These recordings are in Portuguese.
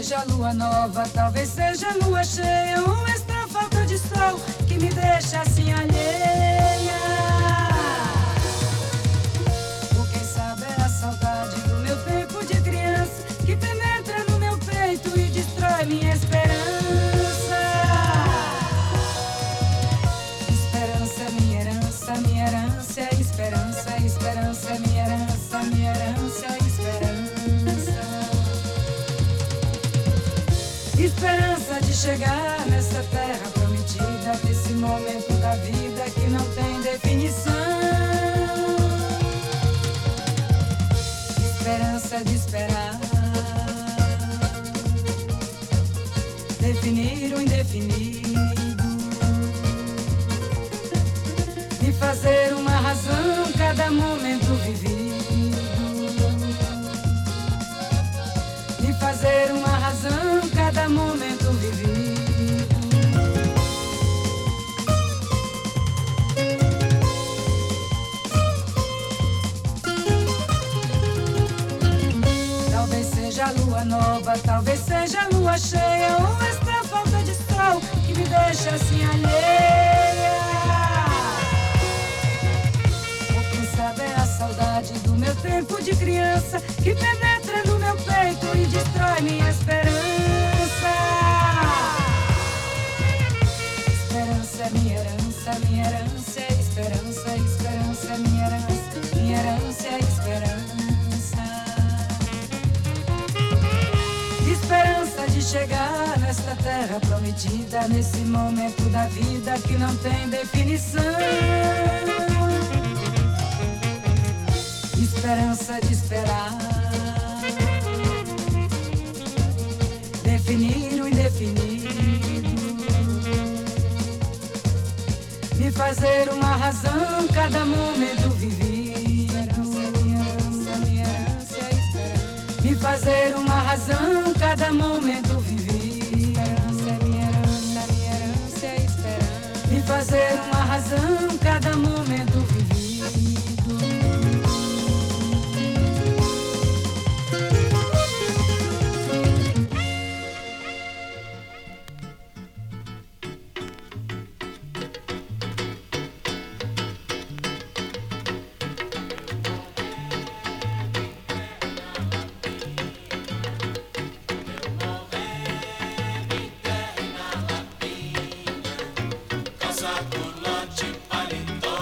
Seja lua nova, talvez seja lua cheia, ou esta falta de sol que me deixa assim alheia. Chegar nessa terra prometida, desse momento da vida que não tem definição. Esperança de esperar, definir o indefinido, me fazer uma razão cada momento lua nova, talvez seja lua cheia, ou esta falta de sol que me deixa assim alheia. Ou quem sabe é a saudade do meu tempo de criança que penetra no meu peito e destrói minha esperança. Esperança é minha herança, minha herança chegar nesta terra prometida, nesse momento da vida que não tem definição. Esperança de esperar, definir o indefinido, me fazer uma razão cada momento vivido. Me fazer uma razão cada momento Fazer uma razão cada momento Calça, culote, paletó,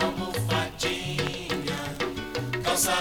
almofadinha. Calça,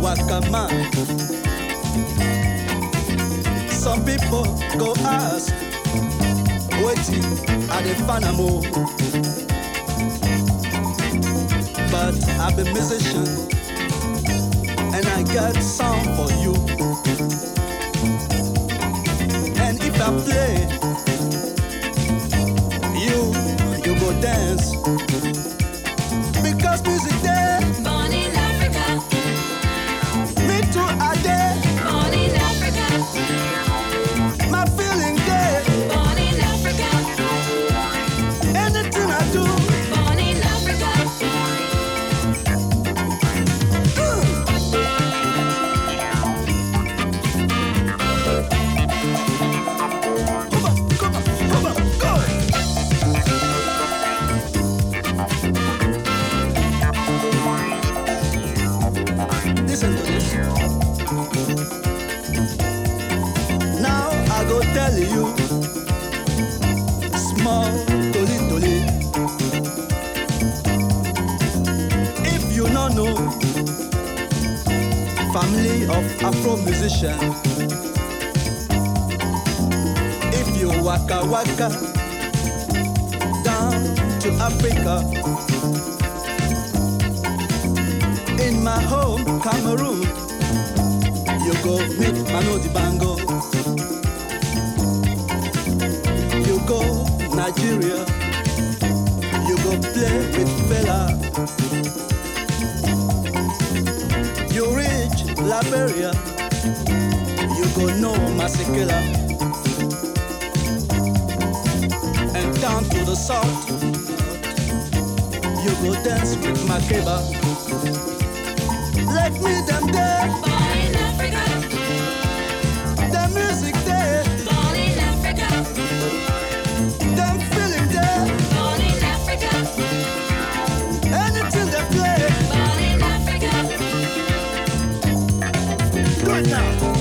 Wakama. Some people go ask, waiting at the Panama? But I'm a musician and I got some for you. right now.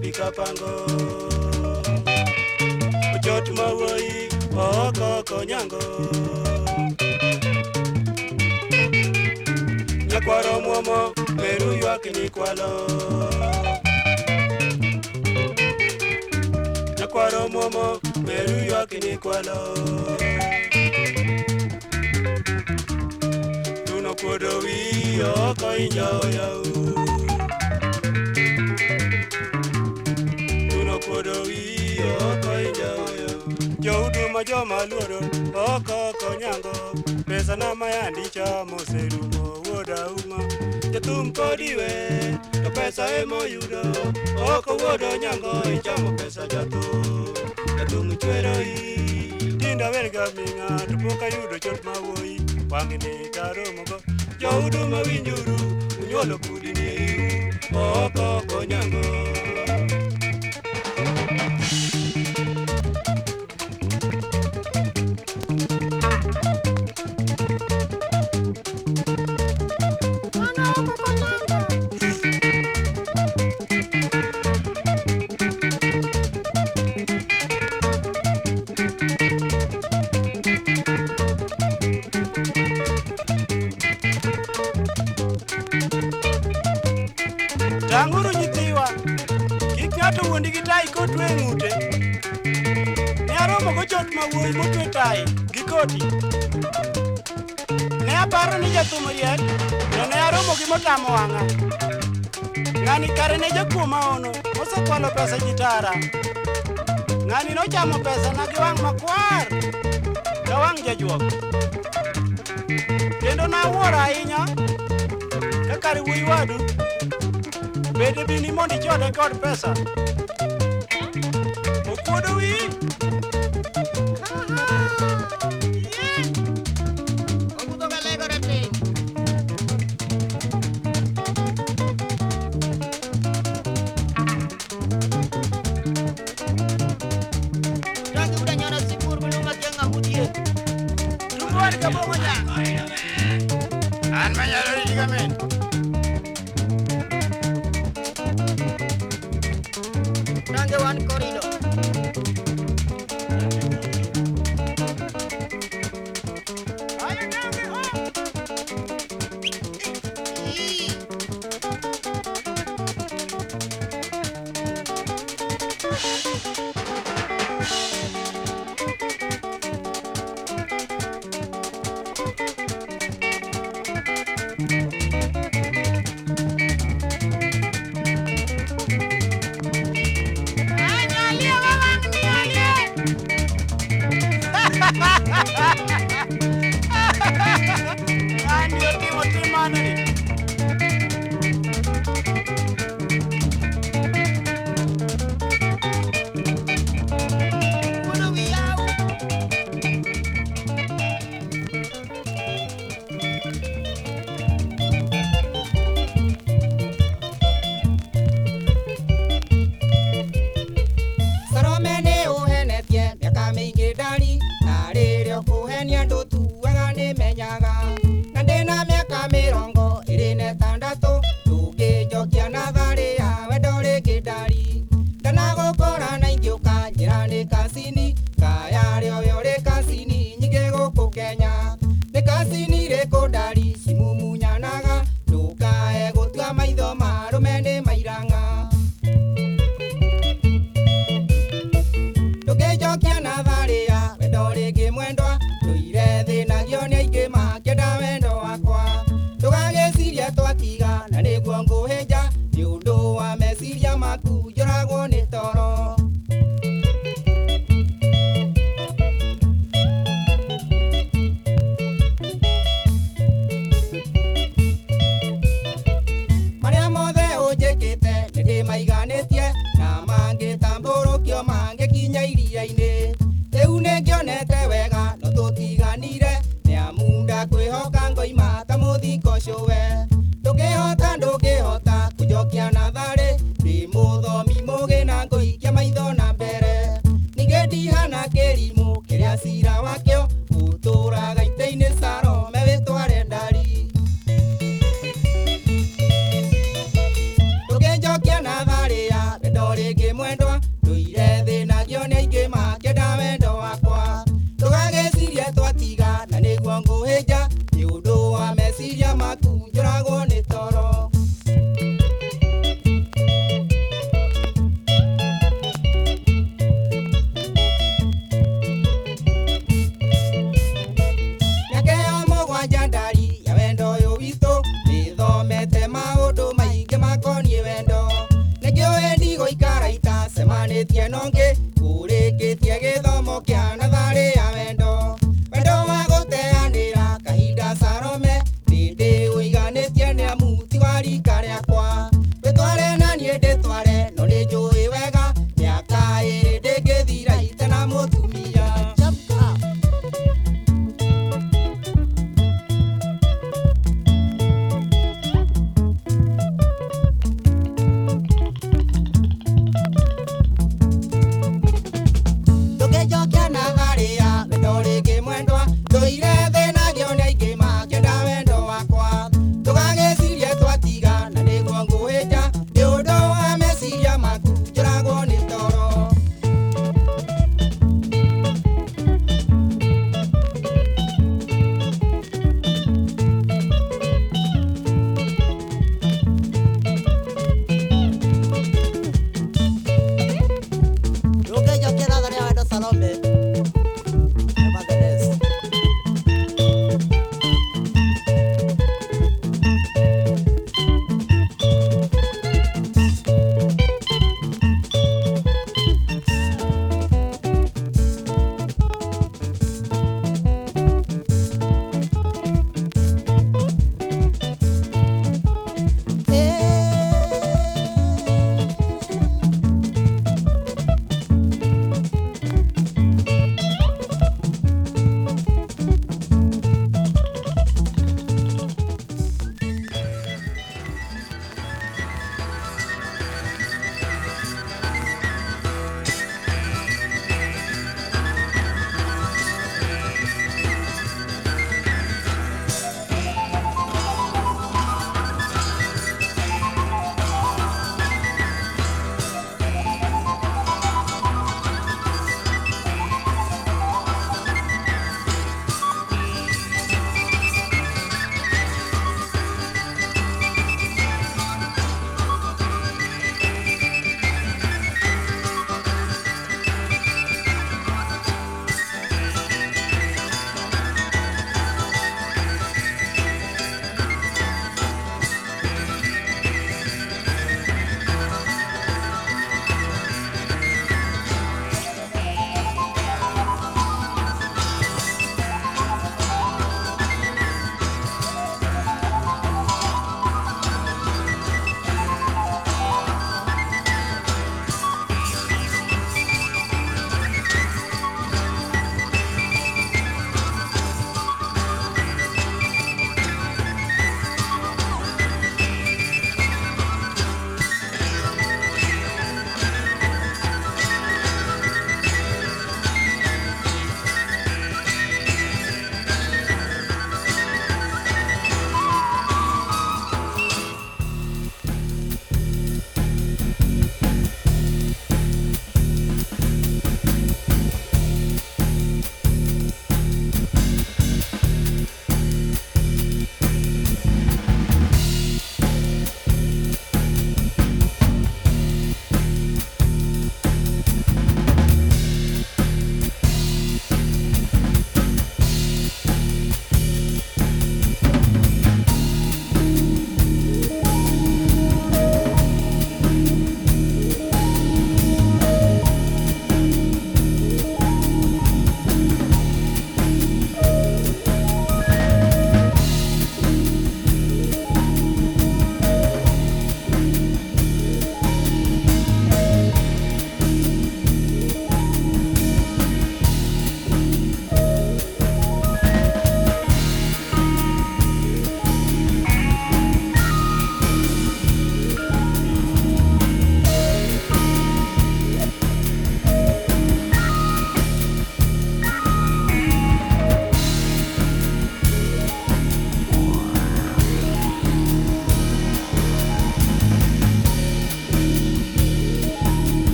Bobby Kapango Ochot mawuoyi Ooko Konyango. Nyakwaro Mwomo Meru ywak ni kwalo. Nyakwaro Mwomo Meru ywak ni kwalo. Tuno kuodo wiyi Ooko inyoyau luoro wiyi ok injaoyo jouduma joma luoro ok okonyango pesana mayandi chama oserumo wuoda uma jathum kodi we to pesa emoyudo ok owuodo nyango ichamo pesa jathum jathum chweroi tinda werga ming'a to pok ayudo chot mawuoyi wang'ni karomogo jouduma winjuru unyuolo kudini ok nyango motamo wang'a. Ng'ani kare ne jakuo maono, mosekwalo pesa ji tara. Ng'ani nochamo pesa na gi wang' makwar, ka wang' jajuok. Kendo nawuoro ahinya, ka kare wuoyi wadu bende bini mondo ichode kod pesa okuodo wi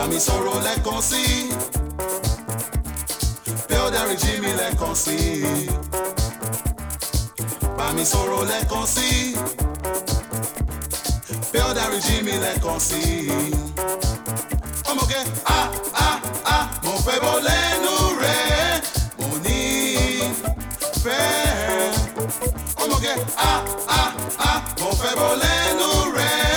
bá mi sọ̀rọ̀ lẹ́ẹ̀kan sí. I pé ó dárí jí mi lẹ́ẹ̀kan sí. I bá mi sọ̀rọ̀ lẹ́ẹ̀kan sí. I pé ó dárí jí mi lẹ́ẹ̀kan sí. I ọmọge a a a mo fẹ́ bọ́ lẹ́nu rẹ̀. Mo ní fẹ́ ọmọge a a a mo fẹ́ bọ́ lẹ́nu rẹ̀.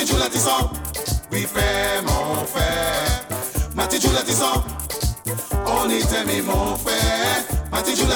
Mati la ti san Oui frère, mon frère Matiju la ti san On y t'aime mon frère Matiju